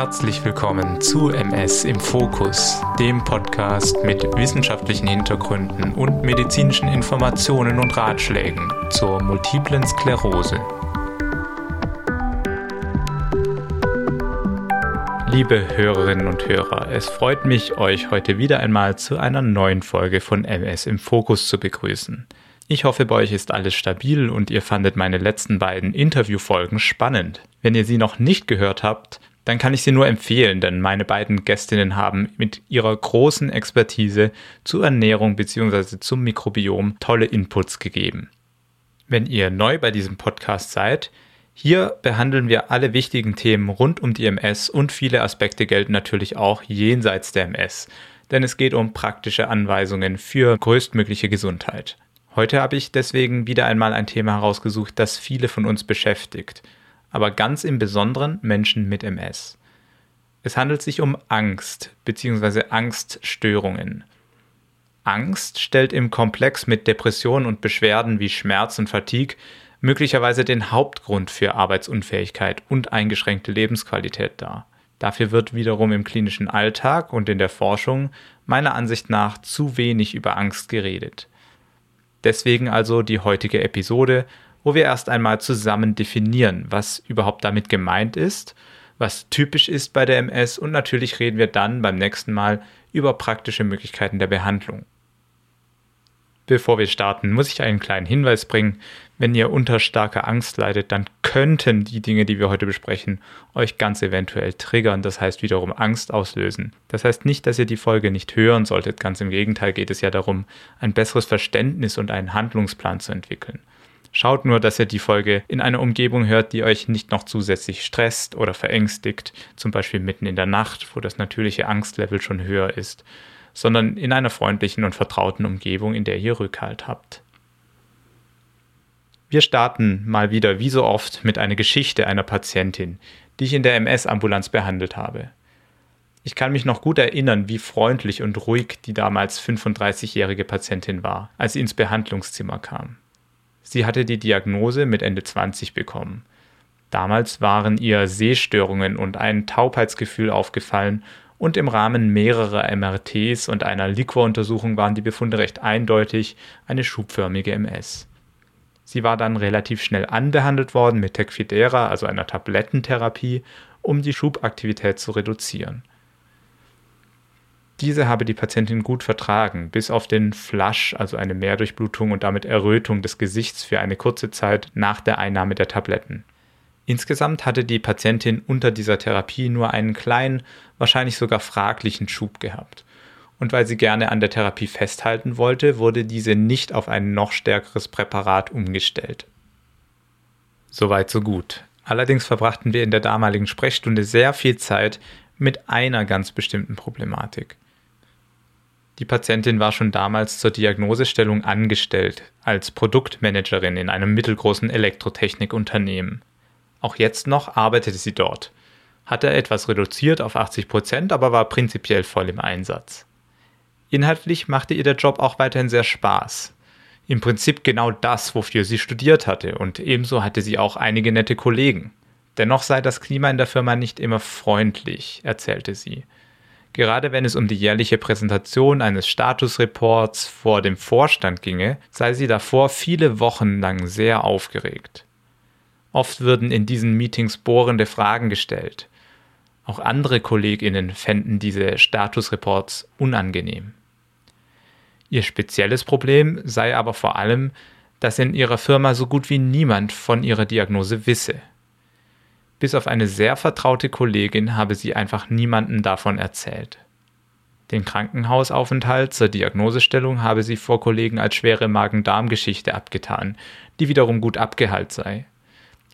Herzlich willkommen zu MS im Fokus, dem Podcast mit wissenschaftlichen Hintergründen und medizinischen Informationen und Ratschlägen zur multiplen Sklerose. Liebe Hörerinnen und Hörer, es freut mich, euch heute wieder einmal zu einer neuen Folge von MS im Fokus zu begrüßen. Ich hoffe, bei euch ist alles stabil und ihr fandet meine letzten beiden Interviewfolgen spannend. Wenn ihr sie noch nicht gehört habt, dann kann ich sie nur empfehlen, denn meine beiden Gästinnen haben mit ihrer großen Expertise zur Ernährung bzw. zum Mikrobiom tolle Inputs gegeben. Wenn ihr neu bei diesem Podcast seid, hier behandeln wir alle wichtigen Themen rund um die MS und viele Aspekte gelten natürlich auch jenseits der MS, denn es geht um praktische Anweisungen für größtmögliche Gesundheit. Heute habe ich deswegen wieder einmal ein Thema herausgesucht, das viele von uns beschäftigt – aber ganz im Besonderen Menschen mit MS. Es handelt sich um Angst bzw. Angststörungen. Angst stellt im Komplex mit Depressionen und Beschwerden wie Schmerz und Fatigue möglicherweise den Hauptgrund für Arbeitsunfähigkeit und eingeschränkte Lebensqualität dar. Dafür wird wiederum im klinischen Alltag und in der Forschung meiner Ansicht nach zu wenig über Angst geredet. Deswegen also die heutige Episode wo wir erst einmal zusammen definieren, was überhaupt damit gemeint ist, was typisch ist bei der MS und natürlich reden wir dann beim nächsten Mal über praktische Möglichkeiten der Behandlung. Bevor wir starten, muss ich einen kleinen Hinweis bringen. Wenn ihr unter starker Angst leidet, dann könnten die Dinge, die wir heute besprechen, euch ganz eventuell triggern, das heißt wiederum Angst auslösen. Das heißt nicht, dass ihr die Folge nicht hören solltet, ganz im Gegenteil geht es ja darum, ein besseres Verständnis und einen Handlungsplan zu entwickeln. Schaut nur, dass ihr die Folge in einer Umgebung hört, die euch nicht noch zusätzlich stresst oder verängstigt, zum Beispiel mitten in der Nacht, wo das natürliche Angstlevel schon höher ist, sondern in einer freundlichen und vertrauten Umgebung, in der ihr Rückhalt habt. Wir starten mal wieder wie so oft mit einer Geschichte einer Patientin, die ich in der MS-Ambulanz behandelt habe. Ich kann mich noch gut erinnern, wie freundlich und ruhig die damals 35-jährige Patientin war, als sie ins Behandlungszimmer kam. Sie hatte die Diagnose mit Ende 20 bekommen. Damals waren ihr Sehstörungen und ein Taubheitsgefühl aufgefallen und im Rahmen mehrerer MRTs und einer Liquoruntersuchung waren die Befunde recht eindeutig eine schubförmige MS. Sie war dann relativ schnell anbehandelt worden mit Tecfidera, also einer Tablettentherapie, um die Schubaktivität zu reduzieren. Diese habe die Patientin gut vertragen, bis auf den Flush, also eine Mehrdurchblutung und damit Errötung des Gesichts für eine kurze Zeit nach der Einnahme der Tabletten. Insgesamt hatte die Patientin unter dieser Therapie nur einen kleinen, wahrscheinlich sogar fraglichen Schub gehabt. Und weil sie gerne an der Therapie festhalten wollte, wurde diese nicht auf ein noch stärkeres Präparat umgestellt. Soweit so gut. Allerdings verbrachten wir in der damaligen Sprechstunde sehr viel Zeit mit einer ganz bestimmten Problematik. Die Patientin war schon damals zur Diagnosestellung angestellt, als Produktmanagerin in einem mittelgroßen Elektrotechnikunternehmen. Auch jetzt noch arbeitete sie dort, hatte etwas reduziert auf 80 Prozent, aber war prinzipiell voll im Einsatz. Inhaltlich machte ihr der Job auch weiterhin sehr Spaß. Im Prinzip genau das, wofür sie studiert hatte, und ebenso hatte sie auch einige nette Kollegen. Dennoch sei das Klima in der Firma nicht immer freundlich, erzählte sie. Gerade wenn es um die jährliche Präsentation eines Statusreports vor dem Vorstand ginge, sei sie davor viele Wochen lang sehr aufgeregt. Oft würden in diesen Meetings bohrende Fragen gestellt. Auch andere Kolleginnen fänden diese Statusreports unangenehm. Ihr spezielles Problem sei aber vor allem, dass in ihrer Firma so gut wie niemand von ihrer Diagnose wisse. Bis auf eine sehr vertraute Kollegin habe sie einfach niemandem davon erzählt. Den Krankenhausaufenthalt zur Diagnosestellung habe sie vor Kollegen als schwere Magen-Darm-Geschichte abgetan, die wiederum gut abgeheilt sei.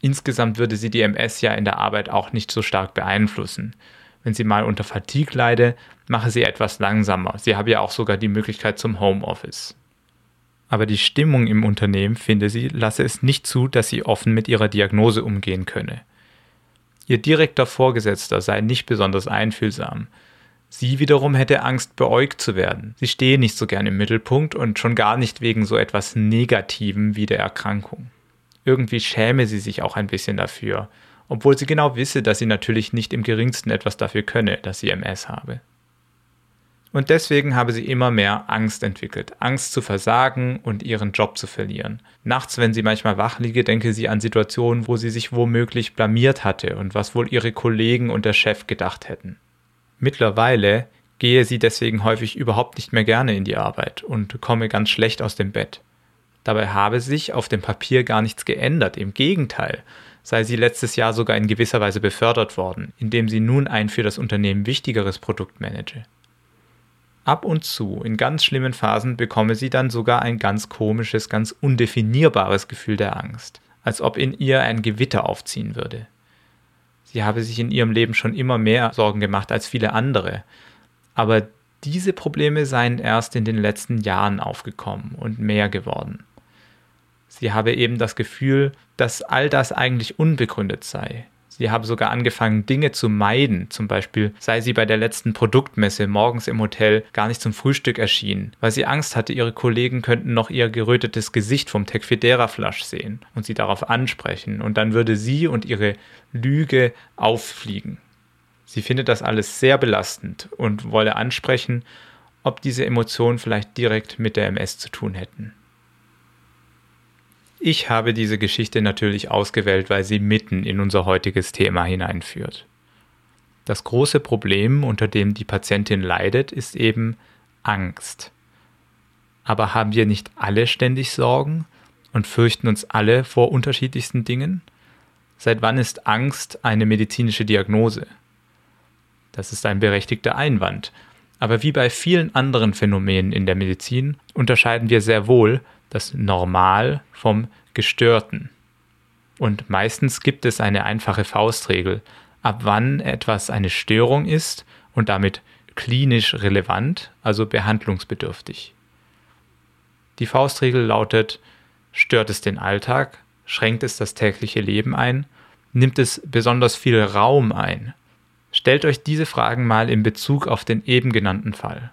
Insgesamt würde sie die MS ja in der Arbeit auch nicht so stark beeinflussen. Wenn sie mal unter Fatigue leide, mache sie etwas langsamer. Sie habe ja auch sogar die Möglichkeit zum Homeoffice. Aber die Stimmung im Unternehmen, finde sie, lasse es nicht zu, dass sie offen mit ihrer Diagnose umgehen könne. Ihr direkter Vorgesetzter sei nicht besonders einfühlsam. Sie wiederum hätte Angst, beäugt zu werden. Sie stehe nicht so gern im Mittelpunkt und schon gar nicht wegen so etwas Negativem wie der Erkrankung. Irgendwie schäme sie sich auch ein bisschen dafür obwohl sie genau wisse, dass sie natürlich nicht im geringsten etwas dafür könne, dass sie MS habe. Und deswegen habe sie immer mehr Angst entwickelt. Angst zu versagen und ihren Job zu verlieren. Nachts, wenn sie manchmal wach liege, denke sie an Situationen, wo sie sich womöglich blamiert hatte und was wohl ihre Kollegen und der Chef gedacht hätten. Mittlerweile gehe sie deswegen häufig überhaupt nicht mehr gerne in die Arbeit und komme ganz schlecht aus dem Bett. Dabei habe sich auf dem Papier gar nichts geändert, im Gegenteil sei sie letztes Jahr sogar in gewisser Weise befördert worden, indem sie nun ein für das Unternehmen wichtigeres Produkt manage. Ab und zu, in ganz schlimmen Phasen, bekomme sie dann sogar ein ganz komisches, ganz undefinierbares Gefühl der Angst, als ob in ihr ein Gewitter aufziehen würde. Sie habe sich in ihrem Leben schon immer mehr Sorgen gemacht als viele andere, aber diese Probleme seien erst in den letzten Jahren aufgekommen und mehr geworden. Sie habe eben das Gefühl, dass all das eigentlich unbegründet sei, Sie habe sogar angefangen, Dinge zu meiden. Zum Beispiel sei sie bei der letzten Produktmesse morgens im Hotel gar nicht zum Frühstück erschienen, weil sie Angst hatte, ihre Kollegen könnten noch ihr gerötetes Gesicht vom Tecfidera-Flasch sehen und sie darauf ansprechen. Und dann würde sie und ihre Lüge auffliegen. Sie findet das alles sehr belastend und wolle ansprechen, ob diese Emotionen vielleicht direkt mit der MS zu tun hätten. Ich habe diese Geschichte natürlich ausgewählt, weil sie mitten in unser heutiges Thema hineinführt. Das große Problem, unter dem die Patientin leidet, ist eben Angst. Aber haben wir nicht alle ständig Sorgen und fürchten uns alle vor unterschiedlichsten Dingen? Seit wann ist Angst eine medizinische Diagnose? Das ist ein berechtigter Einwand. Aber wie bei vielen anderen Phänomenen in der Medizin unterscheiden wir sehr wohl das Normal vom Gestörten. Und meistens gibt es eine einfache Faustregel, ab wann etwas eine Störung ist und damit klinisch relevant, also behandlungsbedürftig. Die Faustregel lautet, stört es den Alltag, schränkt es das tägliche Leben ein, nimmt es besonders viel Raum ein. Stellt euch diese Fragen mal in Bezug auf den eben genannten Fall.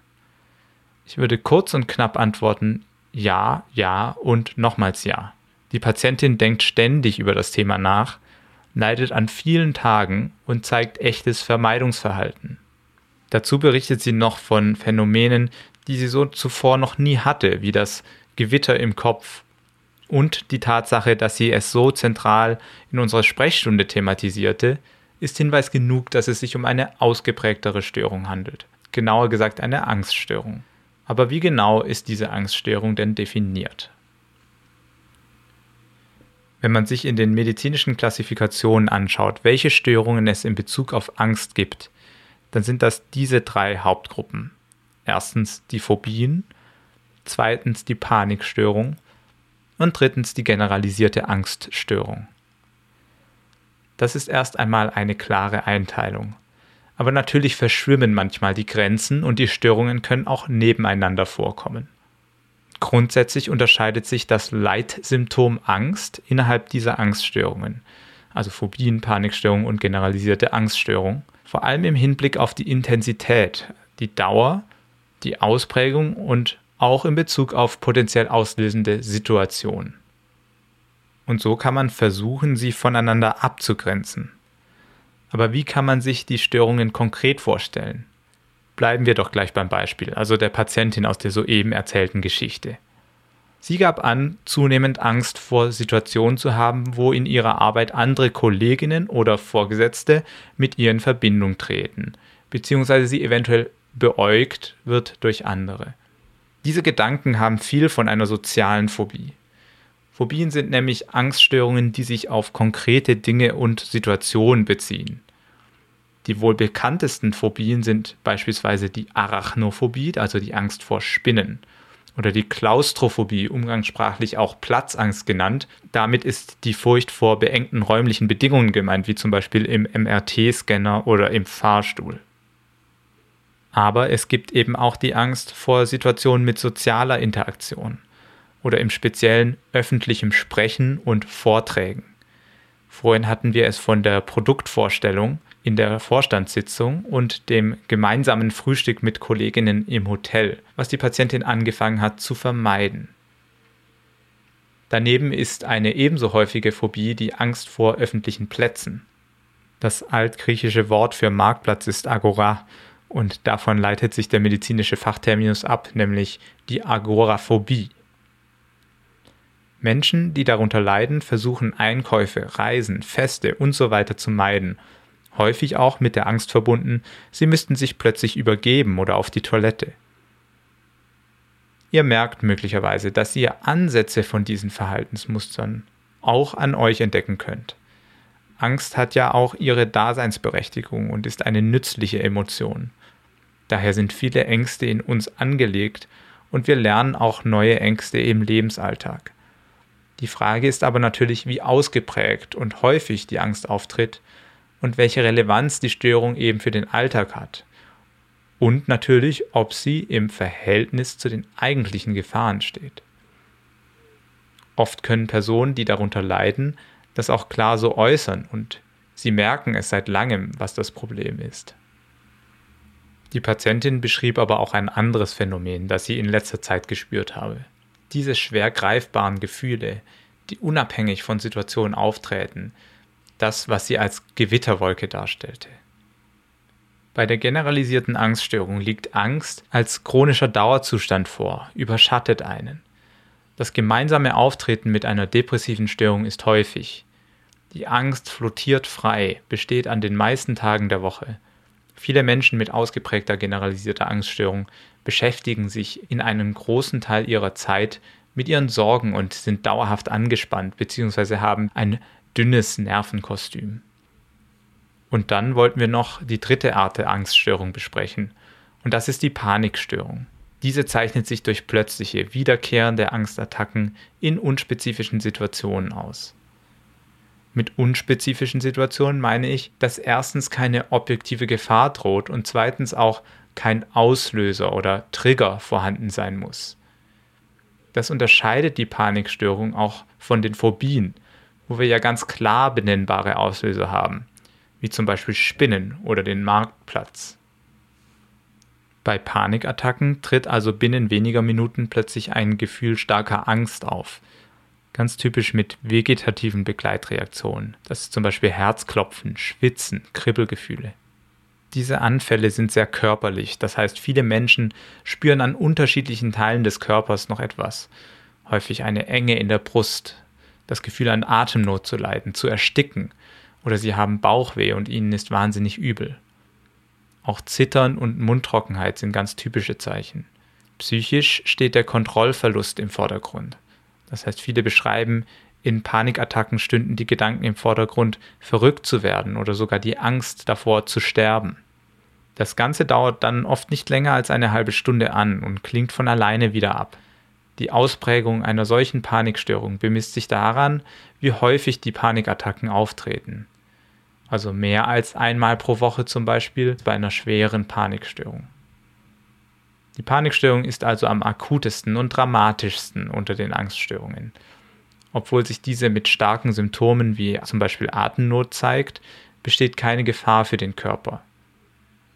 Ich würde kurz und knapp antworten, ja, ja und nochmals ja. Die Patientin denkt ständig über das Thema nach, leidet an vielen Tagen und zeigt echtes Vermeidungsverhalten. Dazu berichtet sie noch von Phänomenen, die sie so zuvor noch nie hatte, wie das Gewitter im Kopf und die Tatsache, dass sie es so zentral in unserer Sprechstunde thematisierte, ist Hinweis genug, dass es sich um eine ausgeprägtere Störung handelt. Genauer gesagt eine Angststörung. Aber wie genau ist diese Angststörung denn definiert? Wenn man sich in den medizinischen Klassifikationen anschaut, welche Störungen es in Bezug auf Angst gibt, dann sind das diese drei Hauptgruppen. Erstens die Phobien, zweitens die Panikstörung und drittens die generalisierte Angststörung. Das ist erst einmal eine klare Einteilung. Aber natürlich verschwimmen manchmal die Grenzen und die Störungen können auch nebeneinander vorkommen. Grundsätzlich unterscheidet sich das Leitsymptom Angst innerhalb dieser Angststörungen, also Phobien, Panikstörungen und generalisierte Angststörung, vor allem im Hinblick auf die Intensität, die Dauer, die Ausprägung und auch in Bezug auf potenziell auslösende Situationen. Und so kann man versuchen, sie voneinander abzugrenzen. Aber wie kann man sich die Störungen konkret vorstellen? Bleiben wir doch gleich beim Beispiel, also der Patientin aus der soeben erzählten Geschichte. Sie gab an, zunehmend Angst vor Situationen zu haben, wo in ihrer Arbeit andere Kolleginnen oder Vorgesetzte mit ihr in Verbindung treten, beziehungsweise sie eventuell beäugt wird durch andere. Diese Gedanken haben viel von einer sozialen Phobie. Phobien sind nämlich Angststörungen, die sich auf konkrete Dinge und Situationen beziehen. Die wohl bekanntesten Phobien sind beispielsweise die Arachnophobie, also die Angst vor Spinnen, oder die Klaustrophobie, umgangssprachlich auch Platzangst genannt. Damit ist die Furcht vor beengten räumlichen Bedingungen gemeint, wie zum Beispiel im MRT-Scanner oder im Fahrstuhl. Aber es gibt eben auch die Angst vor Situationen mit sozialer Interaktion oder im speziellen öffentlichem Sprechen und Vorträgen. Vorhin hatten wir es von der Produktvorstellung in der Vorstandssitzung und dem gemeinsamen Frühstück mit Kolleginnen im Hotel, was die Patientin angefangen hat zu vermeiden. Daneben ist eine ebenso häufige Phobie die Angst vor öffentlichen Plätzen. Das altgriechische Wort für Marktplatz ist Agora und davon leitet sich der medizinische Fachterminus ab, nämlich die Agoraphobie. Menschen, die darunter leiden, versuchen Einkäufe, Reisen, Feste usw. So zu meiden, häufig auch mit der Angst verbunden, sie müssten sich plötzlich übergeben oder auf die Toilette. Ihr merkt möglicherweise, dass ihr Ansätze von diesen Verhaltensmustern auch an euch entdecken könnt. Angst hat ja auch ihre Daseinsberechtigung und ist eine nützliche Emotion. Daher sind viele Ängste in uns angelegt und wir lernen auch neue Ängste im Lebensalltag. Die Frage ist aber natürlich, wie ausgeprägt und häufig die Angst auftritt und welche Relevanz die Störung eben für den Alltag hat. Und natürlich, ob sie im Verhältnis zu den eigentlichen Gefahren steht. Oft können Personen, die darunter leiden, das auch klar so äußern und sie merken es seit langem, was das Problem ist. Die Patientin beschrieb aber auch ein anderes Phänomen, das sie in letzter Zeit gespürt habe. Diese schwer greifbaren Gefühle, die unabhängig von Situationen auftreten, das, was sie als Gewitterwolke darstellte. Bei der generalisierten Angststörung liegt Angst als chronischer Dauerzustand vor, überschattet einen. Das gemeinsame Auftreten mit einer depressiven Störung ist häufig. Die Angst flottiert frei, besteht an den meisten Tagen der Woche. Viele Menschen mit ausgeprägter generalisierter Angststörung beschäftigen sich in einem großen Teil ihrer Zeit mit ihren Sorgen und sind dauerhaft angespannt bzw. haben ein dünnes Nervenkostüm. Und dann wollten wir noch die dritte Art der Angststörung besprechen. Und das ist die Panikstörung. Diese zeichnet sich durch plötzliche, wiederkehrende Angstattacken in unspezifischen Situationen aus. Mit unspezifischen Situationen meine ich, dass erstens keine objektive Gefahr droht und zweitens auch kein Auslöser oder Trigger vorhanden sein muss. Das unterscheidet die Panikstörung auch von den Phobien, wo wir ja ganz klar benennbare Auslöser haben, wie zum Beispiel Spinnen oder den Marktplatz. Bei Panikattacken tritt also binnen weniger Minuten plötzlich ein Gefühl starker Angst auf. Ganz typisch mit vegetativen Begleitreaktionen. Das ist zum Beispiel Herzklopfen, Schwitzen, Kribbelgefühle. Diese Anfälle sind sehr körperlich, das heißt viele Menschen spüren an unterschiedlichen Teilen des Körpers noch etwas. Häufig eine Enge in der Brust, das Gefühl an Atemnot zu leiden, zu ersticken, oder sie haben Bauchweh und ihnen ist wahnsinnig übel. Auch Zittern und Mundtrockenheit sind ganz typische Zeichen. Psychisch steht der Kontrollverlust im Vordergrund. Das heißt, viele beschreiben, in Panikattacken stünden die Gedanken im Vordergrund, verrückt zu werden oder sogar die Angst davor zu sterben. Das Ganze dauert dann oft nicht länger als eine halbe Stunde an und klingt von alleine wieder ab. Die Ausprägung einer solchen Panikstörung bemisst sich daran, wie häufig die Panikattacken auftreten. Also mehr als einmal pro Woche zum Beispiel bei einer schweren Panikstörung. Die Panikstörung ist also am akutesten und dramatischsten unter den Angststörungen. Obwohl sich diese mit starken Symptomen wie zum Beispiel Atemnot zeigt, besteht keine Gefahr für den Körper.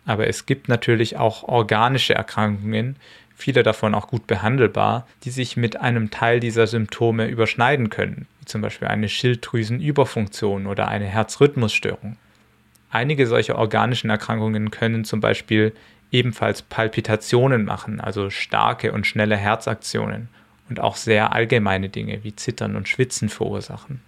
Aber es gibt natürlich auch organische Erkrankungen, viele davon auch gut behandelbar, die sich mit einem Teil dieser Symptome überschneiden können, wie zum Beispiel eine Schilddrüsenüberfunktion oder eine Herzrhythmusstörung. Einige solcher organischen Erkrankungen können zum Beispiel ebenfalls Palpitationen machen, also starke und schnelle Herzaktionen und auch sehr allgemeine Dinge wie Zittern und Schwitzen verursachen.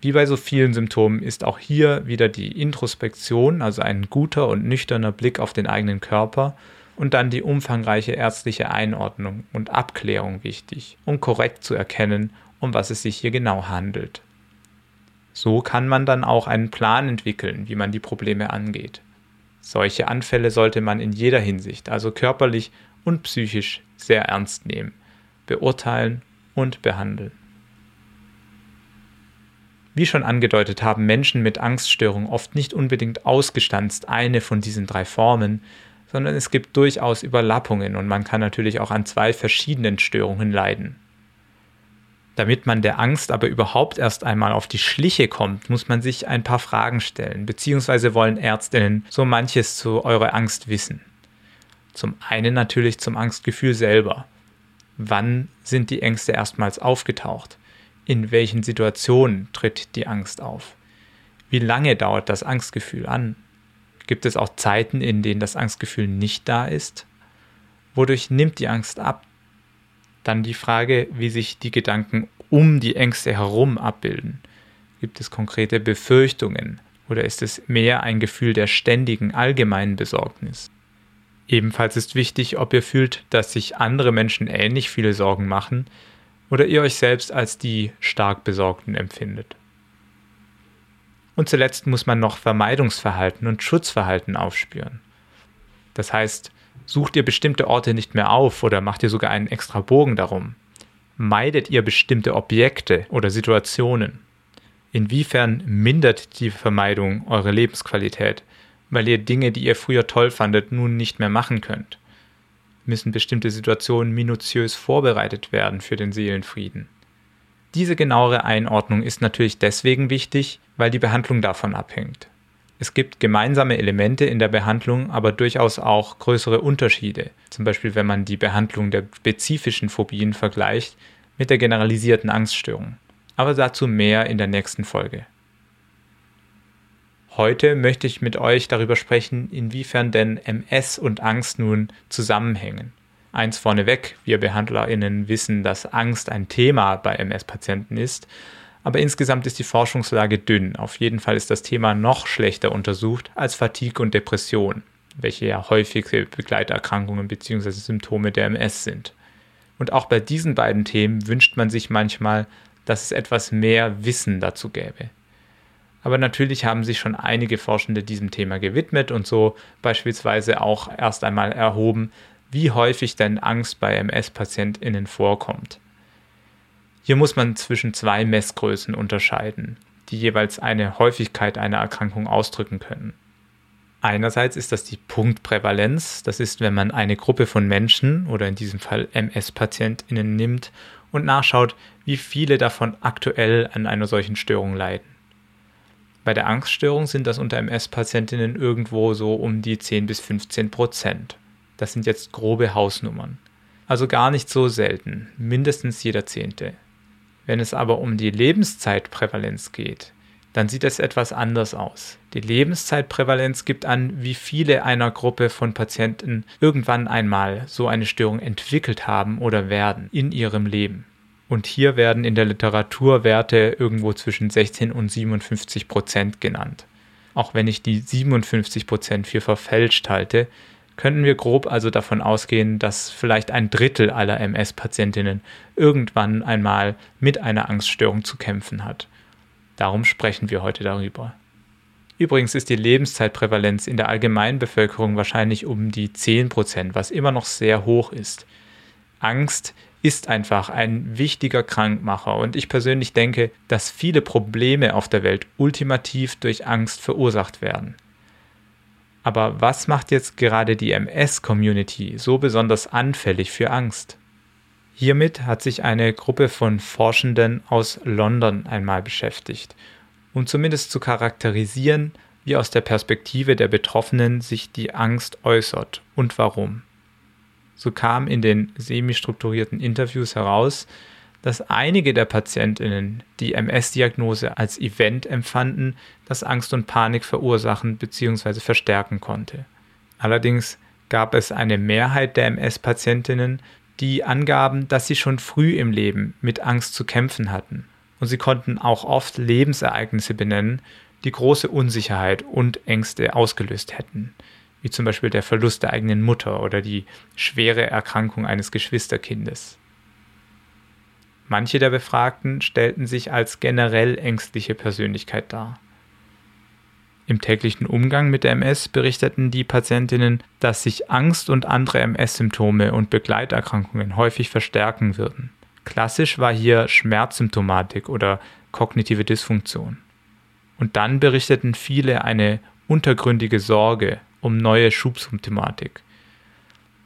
Wie bei so vielen Symptomen ist auch hier wieder die Introspektion, also ein guter und nüchterner Blick auf den eigenen Körper und dann die umfangreiche ärztliche Einordnung und Abklärung wichtig, um korrekt zu erkennen, um was es sich hier genau handelt. So kann man dann auch einen Plan entwickeln, wie man die Probleme angeht. Solche Anfälle sollte man in jeder Hinsicht, also körperlich und psychisch, sehr ernst nehmen beurteilen und behandeln. Wie schon angedeutet haben Menschen mit Angststörungen oft nicht unbedingt ausgestanzt eine von diesen drei Formen, sondern es gibt durchaus Überlappungen und man kann natürlich auch an zwei verschiedenen Störungen leiden. Damit man der Angst aber überhaupt erst einmal auf die Schliche kommt, muss man sich ein paar Fragen stellen, beziehungsweise wollen Ärztinnen so manches zu eurer Angst wissen. Zum einen natürlich zum Angstgefühl selber. Wann sind die Ängste erstmals aufgetaucht? In welchen Situationen tritt die Angst auf? Wie lange dauert das Angstgefühl an? Gibt es auch Zeiten, in denen das Angstgefühl nicht da ist? Wodurch nimmt die Angst ab? Dann die Frage, wie sich die Gedanken um die Ängste herum abbilden. Gibt es konkrete Befürchtungen oder ist es mehr ein Gefühl der ständigen allgemeinen Besorgnis? Ebenfalls ist wichtig, ob ihr fühlt, dass sich andere Menschen ähnlich viele Sorgen machen oder ihr euch selbst als die stark Besorgten empfindet. Und zuletzt muss man noch Vermeidungsverhalten und Schutzverhalten aufspüren. Das heißt, sucht ihr bestimmte Orte nicht mehr auf oder macht ihr sogar einen extra Bogen darum? Meidet ihr bestimmte Objekte oder Situationen? Inwiefern mindert die Vermeidung eure Lebensqualität, weil ihr Dinge, die ihr früher toll fandet, nun nicht mehr machen könnt? Müssen bestimmte Situationen minutiös vorbereitet werden für den Seelenfrieden? Diese genauere Einordnung ist natürlich deswegen wichtig, weil die Behandlung davon abhängt. Es gibt gemeinsame Elemente in der Behandlung, aber durchaus auch größere Unterschiede. Zum Beispiel, wenn man die Behandlung der spezifischen Phobien vergleicht mit der generalisierten Angststörung. Aber dazu mehr in der nächsten Folge. Heute möchte ich mit euch darüber sprechen, inwiefern denn MS und Angst nun zusammenhängen. Eins vorneweg, wir BehandlerInnen wissen, dass Angst ein Thema bei MS-Patienten ist, aber insgesamt ist die Forschungslage dünn. Auf jeden Fall ist das Thema noch schlechter untersucht als Fatigue und Depression, welche ja häufige Begleiterkrankungen bzw. Symptome der MS sind. Und auch bei diesen beiden Themen wünscht man sich manchmal, dass es etwas mehr Wissen dazu gäbe. Aber natürlich haben sich schon einige Forschende diesem Thema gewidmet und so beispielsweise auch erst einmal erhoben, wie häufig denn Angst bei MS-PatientInnen vorkommt. Hier muss man zwischen zwei Messgrößen unterscheiden, die jeweils eine Häufigkeit einer Erkrankung ausdrücken können. Einerseits ist das die Punktprävalenz, das ist, wenn man eine Gruppe von Menschen oder in diesem Fall MS-PatientInnen nimmt und nachschaut, wie viele davon aktuell an einer solchen Störung leiden. Bei der Angststörung sind das unter MS-Patientinnen irgendwo so um die 10 bis 15 Prozent. Das sind jetzt grobe Hausnummern. Also gar nicht so selten, mindestens jeder Zehnte. Wenn es aber um die Lebenszeitprävalenz geht, dann sieht es etwas anders aus. Die Lebenszeitprävalenz gibt an, wie viele einer Gruppe von Patienten irgendwann einmal so eine Störung entwickelt haben oder werden in ihrem Leben. Und hier werden in der Literatur Werte irgendwo zwischen 16 und 57 Prozent genannt. Auch wenn ich die 57 Prozent für verfälscht halte, könnten wir grob also davon ausgehen, dass vielleicht ein Drittel aller MS-Patientinnen irgendwann einmal mit einer Angststörung zu kämpfen hat. Darum sprechen wir heute darüber. Übrigens ist die Lebenszeitprävalenz in der allgemeinen Bevölkerung wahrscheinlich um die 10%, was immer noch sehr hoch ist. Angst ist einfach ein wichtiger Krankmacher und ich persönlich denke, dass viele Probleme auf der Welt ultimativ durch Angst verursacht werden. Aber was macht jetzt gerade die MS-Community so besonders anfällig für Angst? Hiermit hat sich eine Gruppe von Forschenden aus London einmal beschäftigt, um zumindest zu charakterisieren, wie aus der Perspektive der Betroffenen sich die Angst äußert und warum. So kam in den semi-strukturierten Interviews heraus, dass einige der Patientinnen die MS-Diagnose als Event empfanden, das Angst und Panik verursachen bzw. verstärken konnte. Allerdings gab es eine Mehrheit der MS-Patientinnen, die angaben, dass sie schon früh im Leben mit Angst zu kämpfen hatten. Und sie konnten auch oft Lebensereignisse benennen, die große Unsicherheit und Ängste ausgelöst hätten, wie zum Beispiel der Verlust der eigenen Mutter oder die schwere Erkrankung eines Geschwisterkindes. Manche der Befragten stellten sich als generell ängstliche Persönlichkeit dar. Im täglichen Umgang mit der MS berichteten die Patientinnen, dass sich Angst und andere MS-Symptome und Begleiterkrankungen häufig verstärken würden. Klassisch war hier Schmerzsymptomatik oder kognitive Dysfunktion. Und dann berichteten viele eine untergründige Sorge um neue Schubsymptomatik,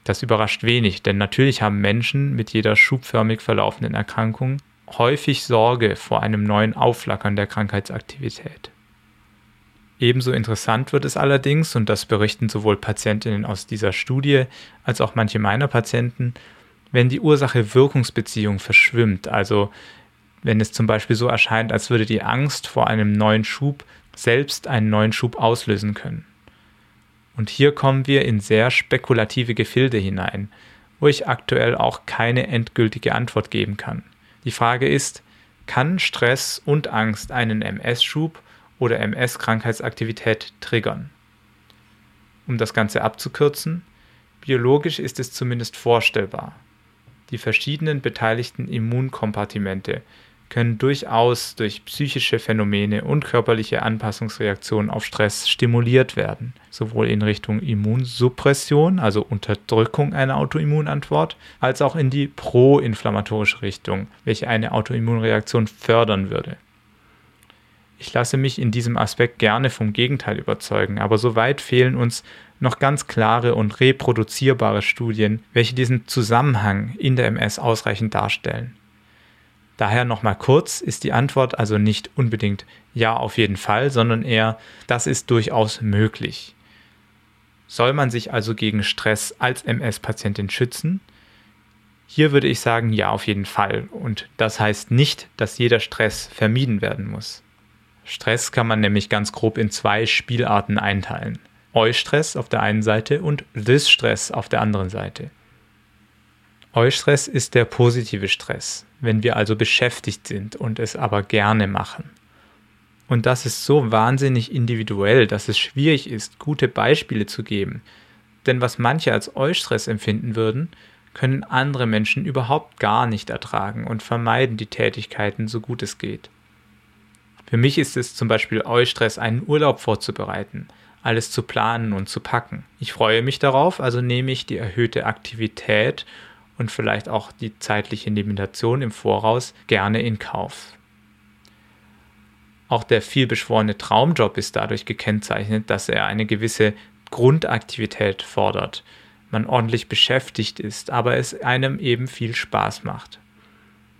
das überrascht wenig, denn natürlich haben Menschen mit jeder schubförmig verlaufenden Erkrankung häufig Sorge vor einem neuen Aufflackern der Krankheitsaktivität. Ebenso interessant wird es allerdings, und das berichten sowohl Patientinnen aus dieser Studie als auch manche meiner Patienten, wenn die Ursache-Wirkungsbeziehung verschwimmt, also wenn es zum Beispiel so erscheint, als würde die Angst vor einem neuen Schub selbst einen neuen Schub auslösen können. Und hier kommen wir in sehr spekulative Gefilde hinein, wo ich aktuell auch keine endgültige Antwort geben kann. Die Frage ist, kann Stress und Angst einen MS-Schub oder MS-Krankheitsaktivität triggern? Um das Ganze abzukürzen, biologisch ist es zumindest vorstellbar. Die verschiedenen beteiligten Immunkompartimente können durchaus durch psychische Phänomene und körperliche Anpassungsreaktionen auf Stress stimuliert werden, sowohl in Richtung Immunsuppression, also Unterdrückung einer Autoimmunantwort, als auch in die proinflammatorische Richtung, welche eine Autoimmunreaktion fördern würde. Ich lasse mich in diesem Aspekt gerne vom Gegenteil überzeugen, aber soweit fehlen uns noch ganz klare und reproduzierbare Studien, welche diesen Zusammenhang in der MS ausreichend darstellen. Daher nochmal kurz ist die Antwort also nicht unbedingt ja auf jeden Fall, sondern eher das ist durchaus möglich. Soll man sich also gegen Stress als MS-Patientin schützen? Hier würde ich sagen, ja, auf jeden Fall. Und das heißt nicht, dass jeder Stress vermieden werden muss. Stress kann man nämlich ganz grob in zwei Spielarten einteilen. Eustress auf der einen Seite und Dysstress auf der anderen Seite. Eustress ist der positive Stress, wenn wir also beschäftigt sind und es aber gerne machen. Und das ist so wahnsinnig individuell, dass es schwierig ist, gute Beispiele zu geben. Denn was manche als Eustress empfinden würden, können andere Menschen überhaupt gar nicht ertragen und vermeiden die Tätigkeiten so gut es geht. Für mich ist es zum Beispiel Eustress, einen Urlaub vorzubereiten, alles zu planen und zu packen. Ich freue mich darauf, also nehme ich die erhöhte Aktivität und vielleicht auch die zeitliche Limitation im Voraus gerne in Kauf. Auch der vielbeschworene Traumjob ist dadurch gekennzeichnet, dass er eine gewisse Grundaktivität fordert, man ordentlich beschäftigt ist, aber es einem eben viel Spaß macht.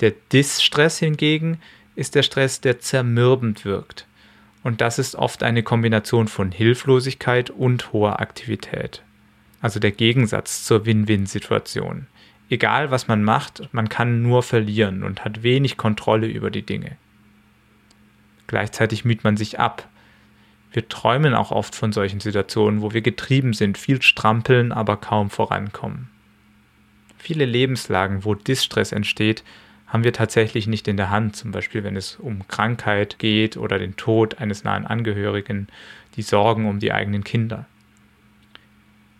Der Distress hingegen ist der Stress, der zermürbend wirkt. Und das ist oft eine Kombination von Hilflosigkeit und hoher Aktivität. Also der Gegensatz zur Win-Win-Situation egal was man macht, man kann nur verlieren und hat wenig Kontrolle über die Dinge. Gleichzeitig müht man sich ab. Wir träumen auch oft von solchen Situationen, wo wir getrieben sind, viel strampeln, aber kaum vorankommen. Viele Lebenslagen, wo Distress entsteht, haben wir tatsächlich nicht in der Hand, zum Beispiel wenn es um Krankheit geht oder den Tod eines nahen Angehörigen, die Sorgen um die eigenen Kinder.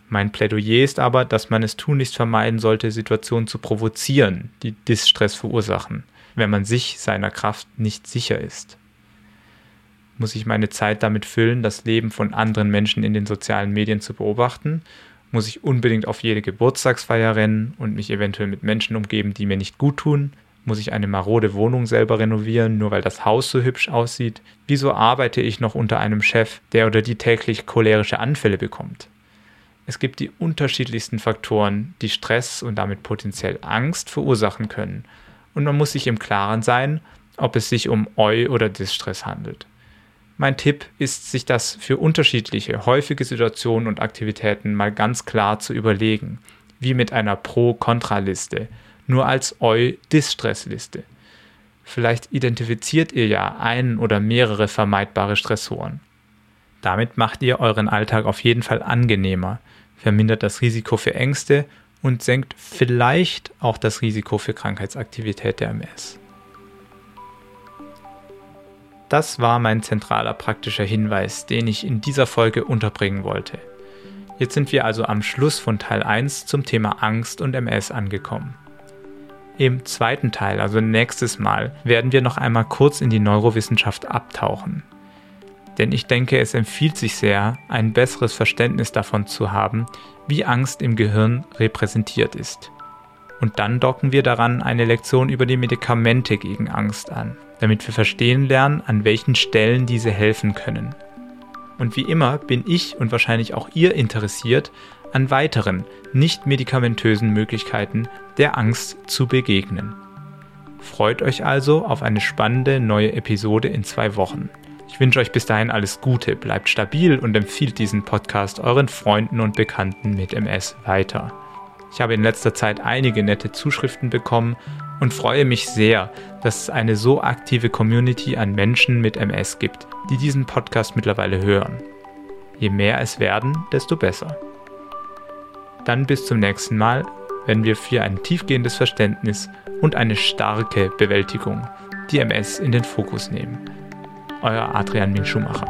Mein Plädoyer ist aber, dass man es tunlichst vermeiden sollte, Situationen zu provozieren, die Distress verursachen, wenn man sich seiner Kraft nicht sicher ist. Muss ich meine Zeit damit füllen, das Leben von anderen Menschen in den sozialen Medien zu beobachten? Muss ich unbedingt auf jede Geburtstagsfeier rennen und mich eventuell mit Menschen umgeben, die mir nicht gut tun? Muss ich eine marode Wohnung selber renovieren, nur weil das Haus so hübsch aussieht? Wieso arbeite ich noch unter einem Chef, der oder die täglich cholerische Anfälle bekommt? Es gibt die unterschiedlichsten Faktoren, die Stress und damit potenziell Angst verursachen können. Und man muss sich im Klaren sein, ob es sich um Eu- oder Distress handelt. Mein Tipp ist, sich das für unterschiedliche, häufige Situationen und Aktivitäten mal ganz klar zu überlegen, wie mit einer Pro-Kontra-Liste, nur als Eu-Distress-Liste. Vielleicht identifiziert ihr ja einen oder mehrere vermeidbare Stressoren. Damit macht ihr euren Alltag auf jeden Fall angenehmer, vermindert das Risiko für Ängste und senkt vielleicht auch das Risiko für Krankheitsaktivität der MS. Das war mein zentraler praktischer Hinweis, den ich in dieser Folge unterbringen wollte. Jetzt sind wir also am Schluss von Teil 1 zum Thema Angst und MS angekommen. Im zweiten Teil, also nächstes Mal, werden wir noch einmal kurz in die Neurowissenschaft abtauchen denn ich denke, es empfiehlt sich sehr, ein besseres Verständnis davon zu haben, wie Angst im Gehirn repräsentiert ist. Und dann docken wir daran eine Lektion über die Medikamente gegen Angst an, damit wir verstehen lernen, an welchen Stellen diese helfen können. Und wie immer bin ich und wahrscheinlich auch ihr interessiert an weiteren, nicht medikamentösen Möglichkeiten der Angst zu begegnen. Freut euch also auf eine spannende neue Episode in zwei Wochen. Ich wünsche euch bis dahin alles Gute, bleibt stabil und empfiehlt diesen Podcast euren Freunden und Bekannten mit MS weiter. Ich habe in letzter Zeit einige nette Zuschriften bekommen und freue mich sehr, dass es eine so aktive Community an Menschen mit MS gibt, die diesen Podcast mittlerweile hören. Je mehr es werden, desto besser. Dann bis zum nächsten Mal, wenn wir für ein tiefgehendes Verständnis und eine starke Bewältigung die MS in den Fokus nehmen. Euer Adrian Min Schumacher.